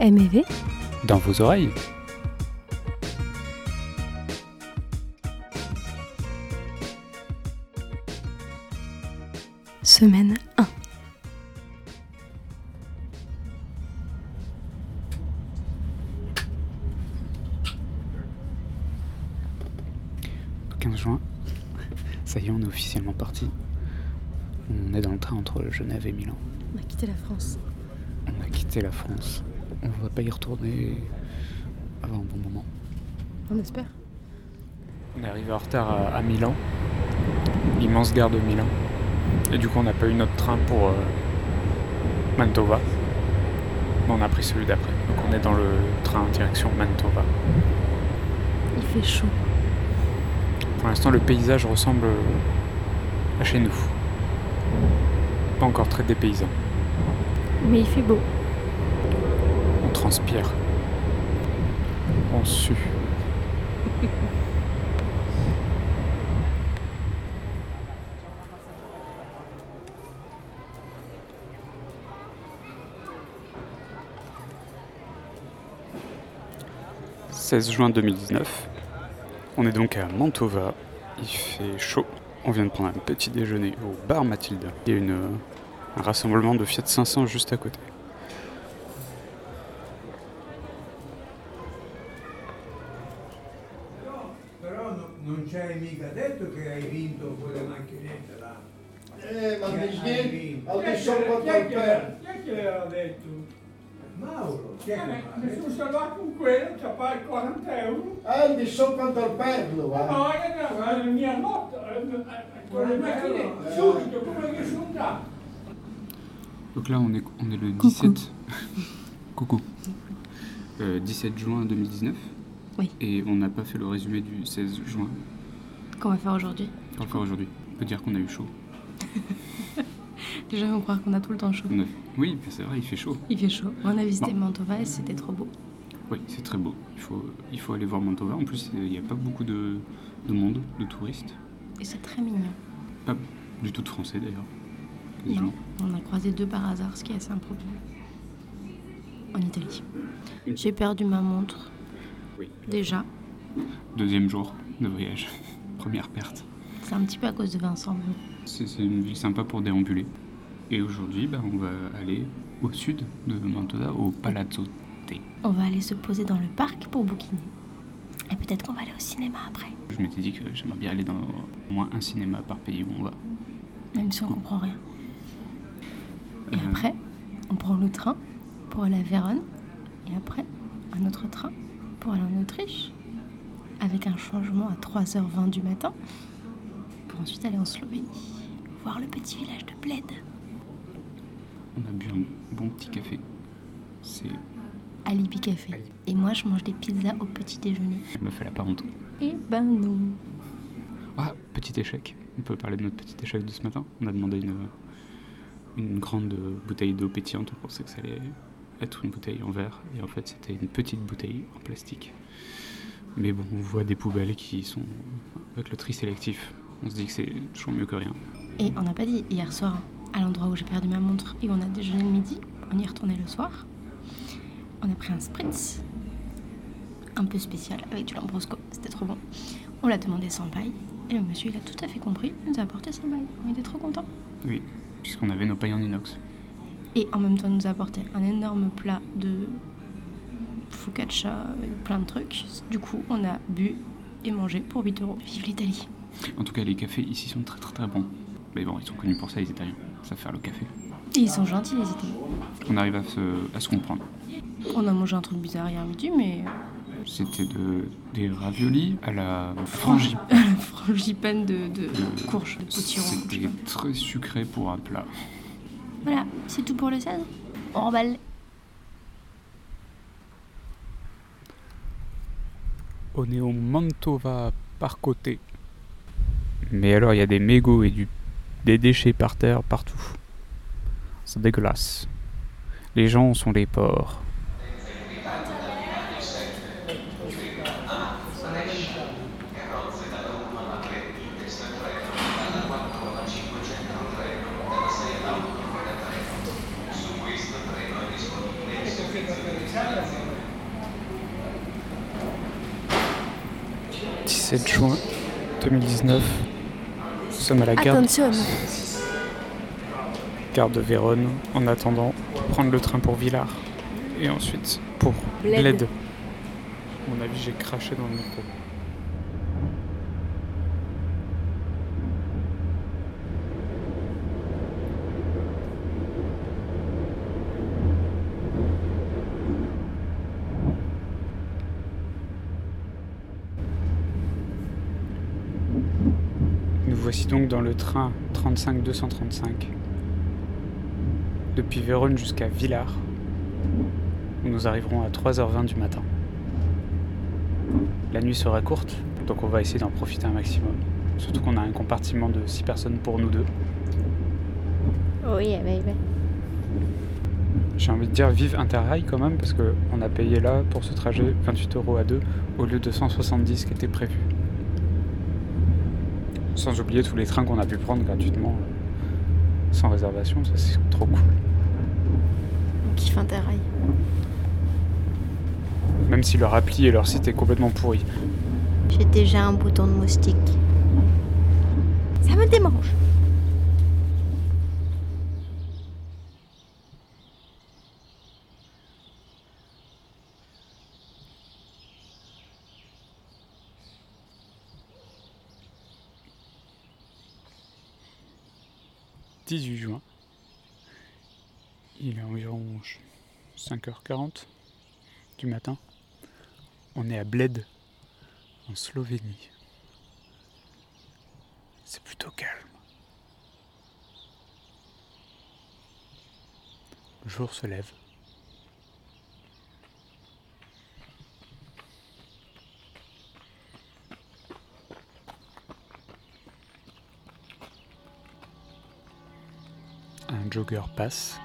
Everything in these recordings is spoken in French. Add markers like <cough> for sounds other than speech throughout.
MEV dans vos oreilles. Semaine 1. Le 15 juin, ça y est, on est officiellement parti. On est dans le train entre Genève et Milan. On a quitté la France. On a quitté la France. On va pas y retourner avant un bon moment. On espère. On est arrivé en retard à, à Milan, l'immense gare de Milan. Et du coup, on n'a pas eu notre train pour euh, Mantova. Mais on a pris celui d'après. Donc on est dans le train direction Mantova. Il fait chaud. Pour l'instant, le paysage ressemble à chez nous. Pas encore très dépaysant. Mais il fait beau. Transpire. On sue. « 16 juin 2019. On est donc à Mantova. Il fait chaud. On vient de prendre un petit déjeuner au bar Mathilde. Il y a une, un rassemblement de Fiat 500 juste à côté. Mi detto? sono salvato con quello, c'ha pagato 40 euro. Al di sopra del perlo, Ma va. no, era la mia moto, eh, eh, con le macchinette, subito, come che sono andato? Donc là, on est, on est le 17. <laughs> Coucou. Euh, 17 juin 2019. Oui. Et on n'a pas fait le résumé du 16 juin. Qu'on va faire aujourd'hui On va faire aujourd'hui. On peut dire qu'on a eu chaud. <laughs> Les gens vont croire qu'on a tout le temps chaud. A- Oui, c'est vrai, il fait chaud. Il fait chaud. On a visité Mantova et c'était trop beau. Oui, c'est très beau. Il faut, il faut aller voir Mantova. En plus, il n'y a pas beaucoup de, de monde, de touristes. Et c'est très mignon. Pas du tout de français d'ailleurs. Non, on a croisé deux par hasard, ce qui est assez improbable. En Italie. J'ai perdu ma montre. Oui. Déjà. Deuxième jour de voyage. <laughs> Première perte. C'est un petit peu à cause de Vincent. c'est une ville sympa pour déambuler. Et aujourd'hui, bah, on va aller au sud de Mantova, au Palazzo Te. On va aller se poser dans le parc pour bouquiner. Et peut-être qu'on va aller au cinéma après. Je m'étais dit que j'aimerais bien aller dans au moins un cinéma par pays où on va. Même si on comprend rien. Et Euh, après, on prend le train pour aller à Vérone. Et après, un autre train pour aller en Autriche. Avec un changement à 3h20 du matin. Pour ensuite aller en Slovénie. Voir le petit village de Bled. On a bu un bon petit café. C'est. Alibi Café. Et moi, je mange des pizzas au petit déjeuner. Elle me fait la pas honte. Et ben non. Ah, petit échec. On peut parler de notre petit échec de ce matin. On a demandé une, une grande bouteille d'eau pétillante. On pensait que ça allait être une bouteille en verre. Et en fait, c'était une petite bouteille en plastique. Mais bon, on voit des poubelles qui sont avec le tri sélectif. On se dit que c'est toujours mieux que rien. Et on n'a pas dit hier soir, à l'endroit où j'ai perdu ma montre et où on a déjeuné le midi, on y retournait le soir. On a pris un spritz, un peu spécial, avec du lambrosco, c'était trop bon. On l'a demandé sans paille, et le monsieur il a tout à fait compris, il nous a apporté sans paille. On était trop contents. Oui, puisqu'on avait nos pailles en inox. Et en même temps, il nous a apporté un énorme plat de focaccia, plein de trucs. Du coup, on a bu et mangé pour 8 euros. Vive l'Italie En tout cas, les cafés ici sont très très très bons. Mais bon, ils sont connus pour ça, les Italiens. Ça faire le café. Et ils sont gentils, les Italiens. On arrive à se, à se comprendre. On a mangé un truc bizarre hier midi, mais C'était de, des raviolis à la frangipane. <laughs> frangipane de, de courge, de potiron. C'était très sucré pour un plat. Voilà, c'est tout pour le 16. On remballe. On est au Mantova par côté. Mais alors, il y a des mégots et du, des déchets par terre, partout. C'est dégueulasse. Les gens sont des porcs. juin 2019 Sommes à la gare, de Vérone en attendant prendre le train pour Villars. Et ensuite pour Bled. Bled. À mon avis, j'ai craché dans le micro. Nous voici donc dans le train 35-235 depuis Vérone jusqu'à Villars où nous arriverons à 3h20 du matin. La nuit sera courte, donc on va essayer d'en profiter un maximum. Surtout qu'on a un compartiment de 6 personnes pour nous deux. Oui, baby. J'ai envie de dire vive Interrail quand même, parce qu'on a payé là pour ce trajet 28 euros à deux au lieu de 170 qui était prévu. Sans oublier tous les trains qu'on a pu prendre gratuitement, euh, sans réservation, ça c'est trop cool. On kiffe Interrail. Même si leur appli et leur site est complètement pourri. J'ai déjà un bouton de moustique. Ça me démange. « 18 juin. Il est environ 5h40 du matin. On est à Bled, en Slovénie. C'est plutôt calme. Le jour se lève. Un jogger passe.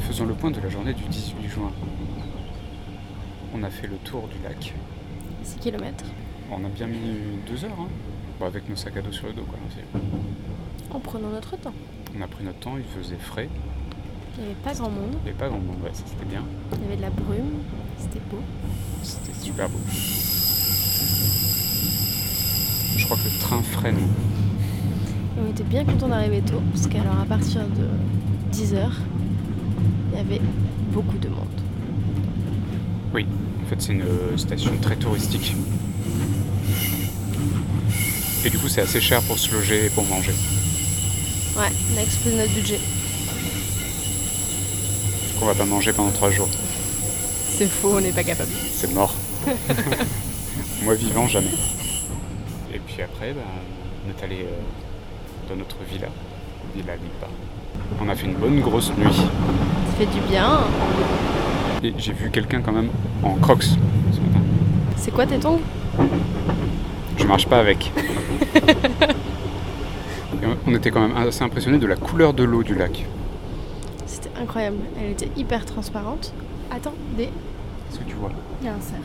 Faisons le point de la journée du 18 juin. On a fait le tour du lac. 6 km. On a bien mis deux heures, hein Bon, avec nos sacs à dos sur le dos, quoi. En prenant notre temps. On a pris notre temps, il faisait frais, Il n'y avait pas grand monde. il n'y avait pas grand monde, ouais, ça c'était bien. Il y avait de la brume. C'était beau. C'était super beau. Je crois que le train freine. On était bien content d'arriver tôt. Parce qu'alors, à partir de 10h, il y avait beaucoup de monde. Oui, en fait c'est une euh, station très touristique. Et du coup c'est assez cher pour se loger et pour manger. Ouais, on a explosé notre budget. On va pas manger pendant trois jours. C'est faux, on n'est pas capable. C'est mort. <laughs> Moi vivant, jamais. Et puis après, bah, on est allé euh, dans notre villa, Villa Lipa. On a fait une bonne grosse nuit. Ça fait du bien. Et j'ai vu quelqu'un quand même en crocs ce matin. C'est quoi tes tongs marche pas avec. On- était quand même assez impressionné de la couleur de l'eau du lac. C'était incroyable. Elle était hyper transparente. Attends, des... Est-ce que tu vois? Il y a un cerf.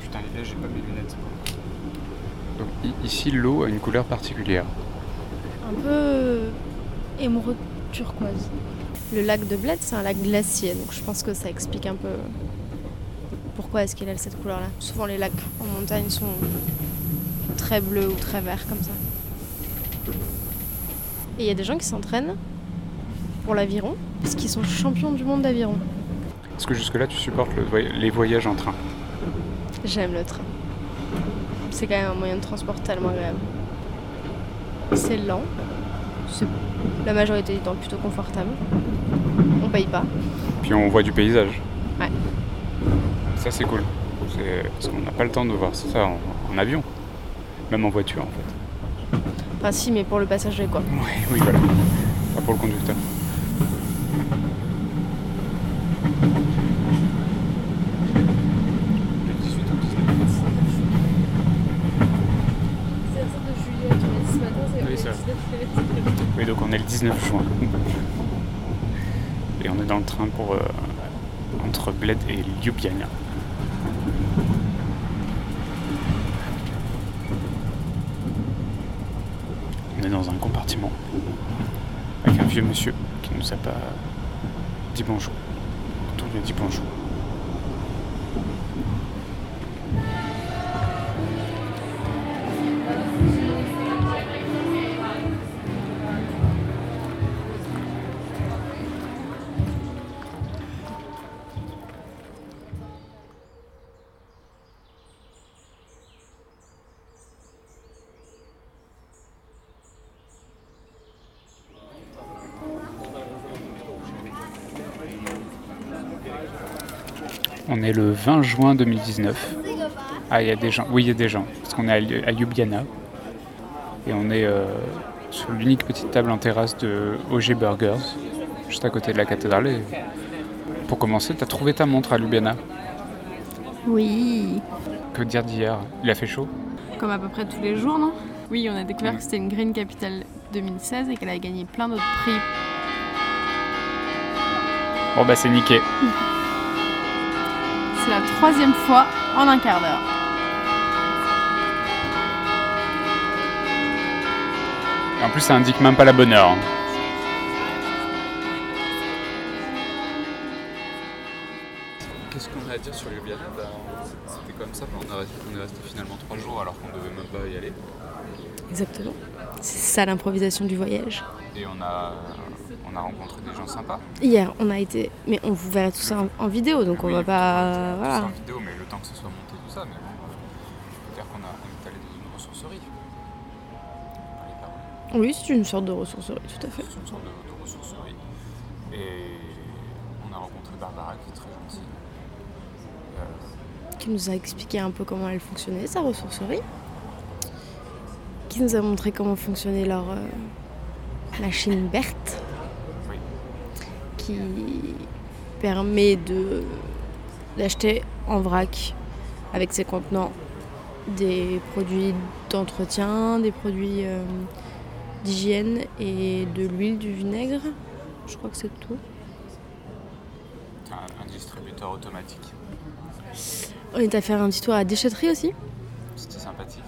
Putain, les gars, j'ai pas mes lunettes. Donc ici, l'eau a une couleur particulière. Un peu émeraude turquoise. Le lac de Bled, c'est un lac glacier, donc je pense que ça explique un peu pourquoi est-ce qu'il a cette couleur-là. Souvent les lacs en montagne sont très bleus ou très verts comme ça. Et il y a des gens qui s'entraînent pour l'aviron, parce qu'ils sont champions du monde d'aviron. Est-ce que jusque-là, tu supportes le voy- les voyages en train? J'aime le train. C'est quand même un moyen de transport tellement agréable. C'est lent. C'est la majorité du temps plutôt confortable. On paye pas. Puis on voit du paysage. Ça, c'est cool. C'est- Parce qu'on n'a pas le temps de voir ça en, en avion. Même en voiture, en fait. Enfin si, mais pour le passager quoi. Ouais, oui, voilà. Pas pour le conducteur. Le 18 ou 19. C'est de juillet, tu m'as dit ce matin, c'est Oui, ça. Oui, donc on est le 19 juin. Et on est dans le train pour euh, entre Bled et Ljubljana. On est dans un compartiment avec un vieux monsieur qui nous a pas dit bonjour. Quand dit bonjour. On est le 20 juin 2019. Ah, il y a des gens. Oui, il y a des gens. Parce qu'on est à Lju- à Ljubljana. Et on est euh, sur l'unique petite table en terrasse de OG Burgers, juste à côté de la cathédrale. Et pour commencer, t'as trouvé ta montre à Ljubljana? Oui. Que dire d'hier? Il a fait chaud? Comme à peu près tous les jours, non? Oui, on a découvert que c'était une Green Capital 2016 et qu'elle avait gagné plein d'autres prix. Bon, bah, c'est niqué. <laughs> C'est la troisième fois en un quart d'heure. Et en plus, ça indique même pas la bonne heure. Qu'est-ce qu'on a à dire sur Ljubljana Bah, C'était comme ça, on est, resté, on est resté finalement trois jours alors qu'on devait même pas y aller. Exactement. C'est ça l'improvisation du voyage. Et on a, on a rencontré des gens sympas. Hier, on a été. Mais on vous verrez tout ça en, en vidéo, donc on va pas. Voilà. en vidéo, mais le temps que ce soit monté, tout ça. Mais bon, dire qu'on a, on est allé dans une ressourcerie. Oui, c'est une sorte de ressourcerie, tout à fait. C'est une sorte de, de ressourcerie. Et on a rencontré Barbara qui est très gentille. Euh, Qui nous a expliqué un peu comment elle fonctionnait, sa ressourcerie. Qui nous a montré comment fonctionnait leur euh, machine Berthe. Qui permet de d'acheter en vrac avec ses contenants des produits d'entretien, des produits euh, d'hygiène et de l'huile, du vinaigre. Je crois que c'est tout. un, un distributeur automatique. On est à faire un petit tour à déchetterie aussi. C'était sympathique.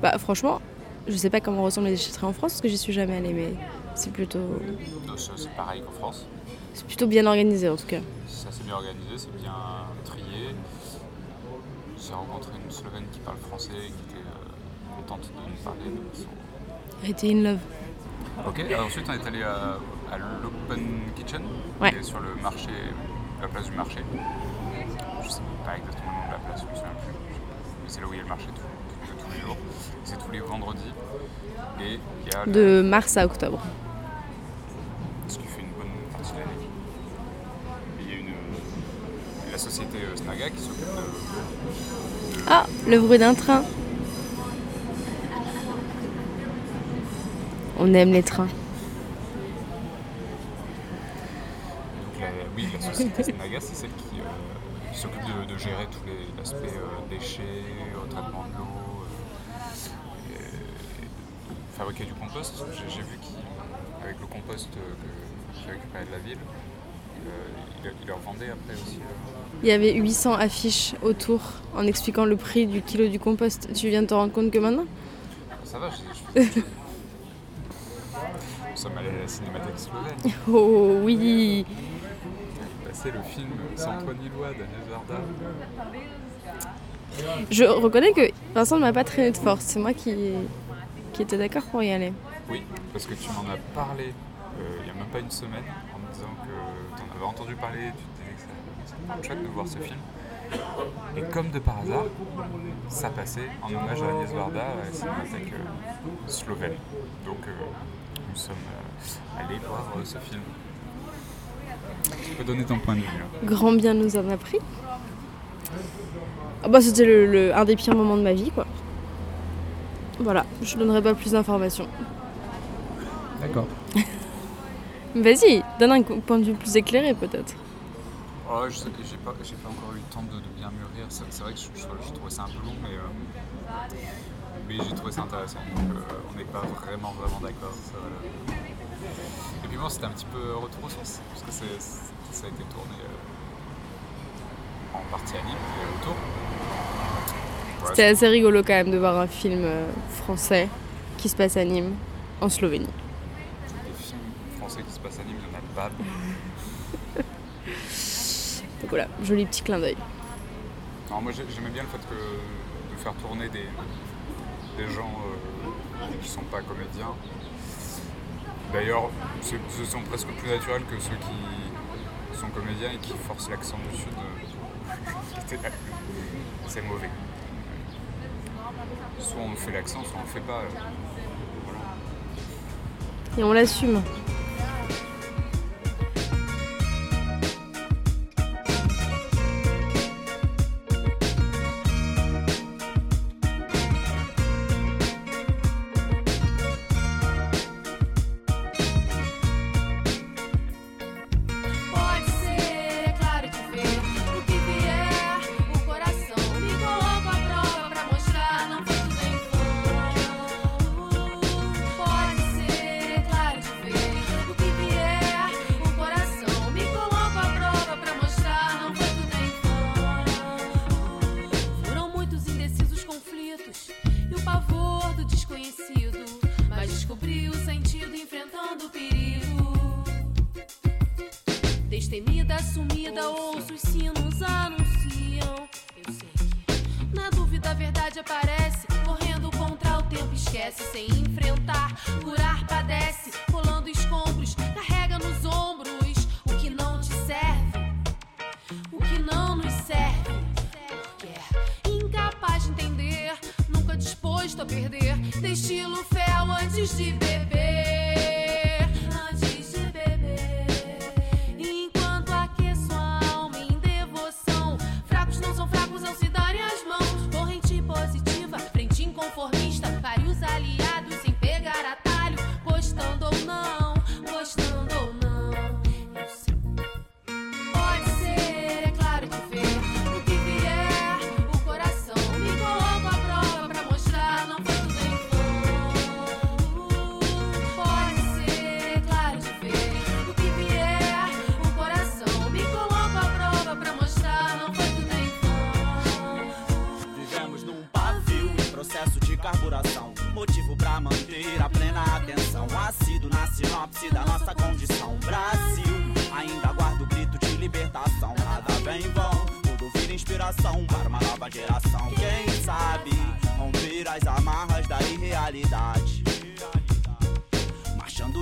Bah franchement, je sais pas comment ressemblent les déchetteries en France parce que j'y suis jamais allée, mais c'est plutôt, C'est pareil qu'en France. c'est plutôt bien organisé en tout cas. C'est assez bien organisé, c'est bien trié. J'ai rencontré une Slovène qui parle français et qui était euh, contente de nous parler de son. Été in love. Ok, alors ensuite on est allé à, à l'Open Kitchen, Ouais. qui est sur le marché, la place du marché. Je sais pas exactement le nom de la place, je me souviens plus. Mais c'est là où il y a le marché de tous les jours. Tous les vendredis. Et il y a le- De mars à octobre. ce qui fait une bonne partie de l'année. Il y a une, la société euh, Snaga qui s'occupe de, Ah, le bruit d'un train. On aime les trains. Donc la, oui, la société Snaga, c'est celle qui euh, s'occupe de, de gérer tous les aspects euh, déchets, traitement de l'eau, fabriquer du compost. J'ai j'ai vu qu'avec le compost euh, que j'ai récupéré de la ville, euh, il, il leur vendait après aussi. euh, Il y avait 800 affiches autour en expliquant le prix du kilo du compost. Tu viens de te rendre compte que maintenant? Ça va, je, je, <laughs> Nous sommes allés à la Cinémathèque slovène. <laughs> Oh oui Passer le film Sans toi ni loi d'Agnès Varda. Je reconnais que Vincent ne m'a pas traîné de force. C'est moi qui, qui étais d'accord pour y aller. Oui, parce que tu m'en as parlé euh, il n'y a même pas une semaine en me disant que tu en avais entendu parler, tu te disais que être chouette de voir ce film. Et comme de par hasard, ça passait en hommage à Agnès Varda à cinémathèque euh, slovène. Donc euh, nous sommes euh, allés voir ce film. Tu peux donner ton point de vue. hein. Grand bien nous en a pris. Ah bah c'était le, le- un des pires moments de ma vie quoi. Voilà, je donnerai pas plus d'informations. D'accord. <laughs> Vas-y, donne un point de vue plus éclairé peut-être. Oh, je sais, j'ai pas, j'ai pas encore eu le temps de, de bien mûrir. C'est, c'est vrai que je, je, je trouvais ça un peu long, mais, euh, mais j'ai trouvé ça intéressant. Donc, euh, on n'est pas vraiment, vraiment d'accord. ça. Et puis bon, c'était un petit peu retour aux sources, parce que c'est, c'est- ça a été tourné euh, en partie à Nîmes et autour. C'était assez rigolo quand même de voir un film euh, français qui se passent à Nîmes, en Slovénie. Des films français qui se passent à Nîmes, il n'y en a pas. <laughs> Donc voilà, joli petit clin d'œil. Moi j'ai- j'aimais bien le fait que de faire tourner des, des gens euh, qui sont pas comédiens. D'ailleurs, ce ce sont presque plus naturels que ceux qui sont comédiens et qui forcent l'accent du sud. <laughs> C'était- C'est mauvais. Soit on fait l'accent, soit on le fait pas. Et on l'assume. perder. Tem estilo fel antes de beber.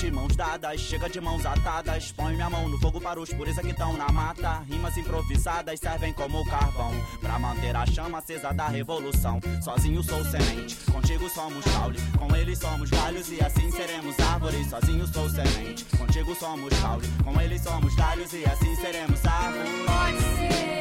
De mãos dadas, chega de mãos atadas. Põe minha mão no fogo para os pureza que estão na mata. Rimas improvisadas servem como carvão. Pra manter a chama acesa da revolução. Sozinho sou semente, contigo somos caule. Com eles somos galhos e assim seremos árvores. Sozinho sou semente, contigo somos caule. Com eles somos galhos e assim seremos árvores. Pode ser, é